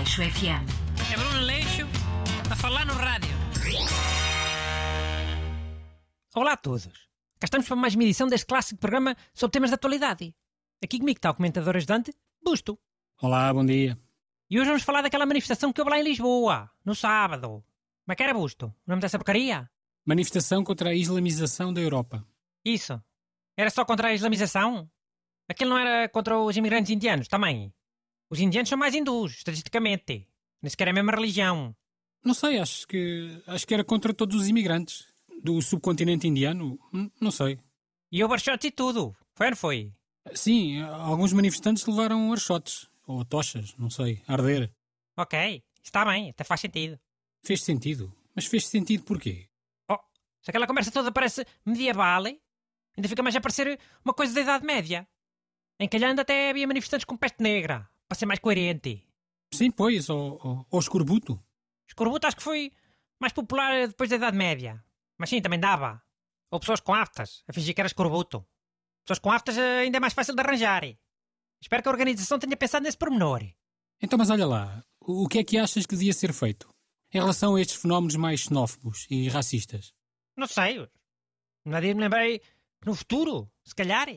Aleixo FM. É Bruno Leixo a falar no rádio. Olá a todos. Cá estamos para mais uma edição deste clássico programa sobre temas de atualidade. Aqui comigo está o comentador ajudante, Busto. Olá, bom dia. E hoje vamos falar daquela manifestação que houve lá em Lisboa, no sábado. Como é que era, Busto? O nome dessa porcaria? Manifestação contra a islamização da Europa. Isso. Era só contra a islamização? Aquilo não era contra os imigrantes indianos também? Os indianos são mais hindus, estatisticamente. Nem sequer é a mesma religião. Não sei, acho que acho que era contra todos os imigrantes do subcontinente indiano. Não sei. E houve archotes e tudo. Foi ou não foi? Sim, alguns manifestantes levaram archotes ou tochas, não sei, a arder. Ok. Está bem, até faz sentido. Fez sentido. Mas fez sentido porquê? Oh, se aquela conversa toda parece medieval, ainda fica mais a parecer uma coisa da Idade Média. Em Calhanda até havia manifestantes com peste negra, para ser mais coerente. Sim, pois, ou, ou, ou escorbuto. Escorbuto acho que foi mais popular depois da Idade Média. Mas sim, também dava. Ou pessoas com aftas, a fingir que era escorbuto. Pessoas com aftas ainda é mais fácil de arranjar. Espero que a organização tenha pensado nesse pormenor. Então, mas olha lá, o o que é que achas que devia ser feito em relação a estes fenómenos mais xenófobos e racistas? Não sei. Não dia me lembrei que no futuro, se calhar,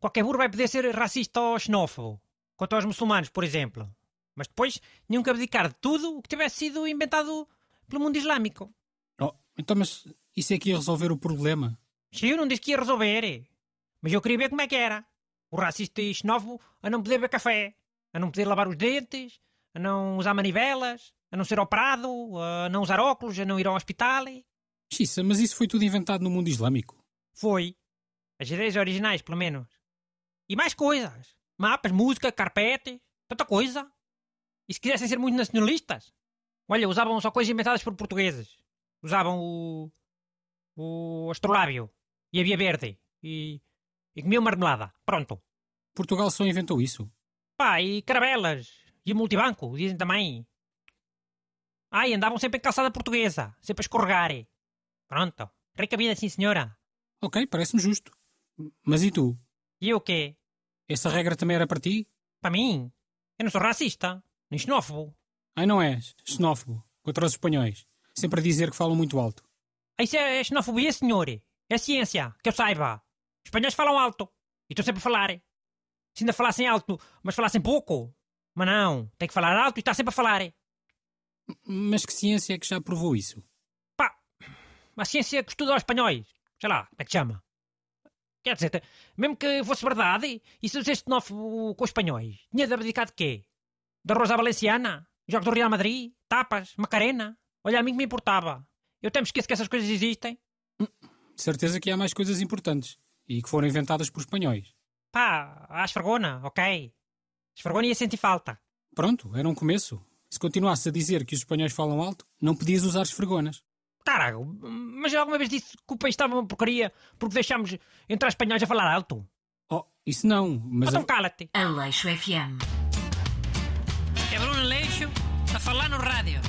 qualquer burro vai poder ser racista ou xenófobo. Quanto aos muçulmanos, por exemplo. Mas depois tinham que abdicar de tudo o que tivesse sido inventado pelo mundo islâmico. Oh, então, mas isso é que ia resolver o problema? Se eu não disse que ia resolver. Mas eu queria ver como é que era. O racista e xenófobo a não poder beber café, a não poder lavar os dentes, a não usar manivelas, a não ser operado, a não usar óculos, a não ir ao hospital. Xissa, mas isso foi tudo inventado no mundo islâmico. Foi. As ideias originais, pelo menos. E mais coisas. Mapas, música, carpetes, tanta coisa. E se quisessem ser muito nacionalistas? Olha, usavam só coisas inventadas por portugueses. Usavam o. o astrolábio. E a via verde. E. e comiam marmelada. Pronto. Portugal só inventou isso. Pá, e carabelas. E o multibanco, dizem também. Ai, andavam sempre em calçada portuguesa. Sempre a escorregar. Pronto. Rica vida, sim senhora. Ok, parece-me justo. Mas e tu? E eu o quê? Essa regra também era para ti? Para mim? Eu não sou racista. Nem xenófobo. Ai, não és? Xenófobo. Contra os espanhóis. Sempre a dizer que falam muito alto. Ah, Isso é, é xenofobia, senhor. É ciência, que eu saiba. Os espanhóis falam alto. E estão sempre a falar. Se ainda falassem alto, mas falassem pouco. Mas não, tem que falar alto e está sempre a falar. Mas que ciência é que já provou isso? Pá, a ciência que estuda aos espanhóis. Sei lá, como é que chama? Quer dizer, mesmo que fosse verdade, e se disseste xenófobo com os espanhóis, tinha de abdicar de quê? Da Rosa Valenciana? Jogos do Real Madrid? Tapas? Macarena? Olha, a mim que me importava. Eu até me esqueço que essas coisas existem. De certeza que há mais coisas importantes. E que foram inventadas por espanhóis. Pá, a esfregona, ok. Esfregona ia sentir falta. Pronto, era um começo. Se continuasse a dizer que os espanhóis falam alto, não podias usar esfregonas. Caraca, mas eu alguma vez disse que o país estava uma porcaria porque deixámos entrar espanhóis a falar alto? Oh, isso não, mas... Então cala-te. Aleixo FM. É Bruno Leixo a falar no rádio.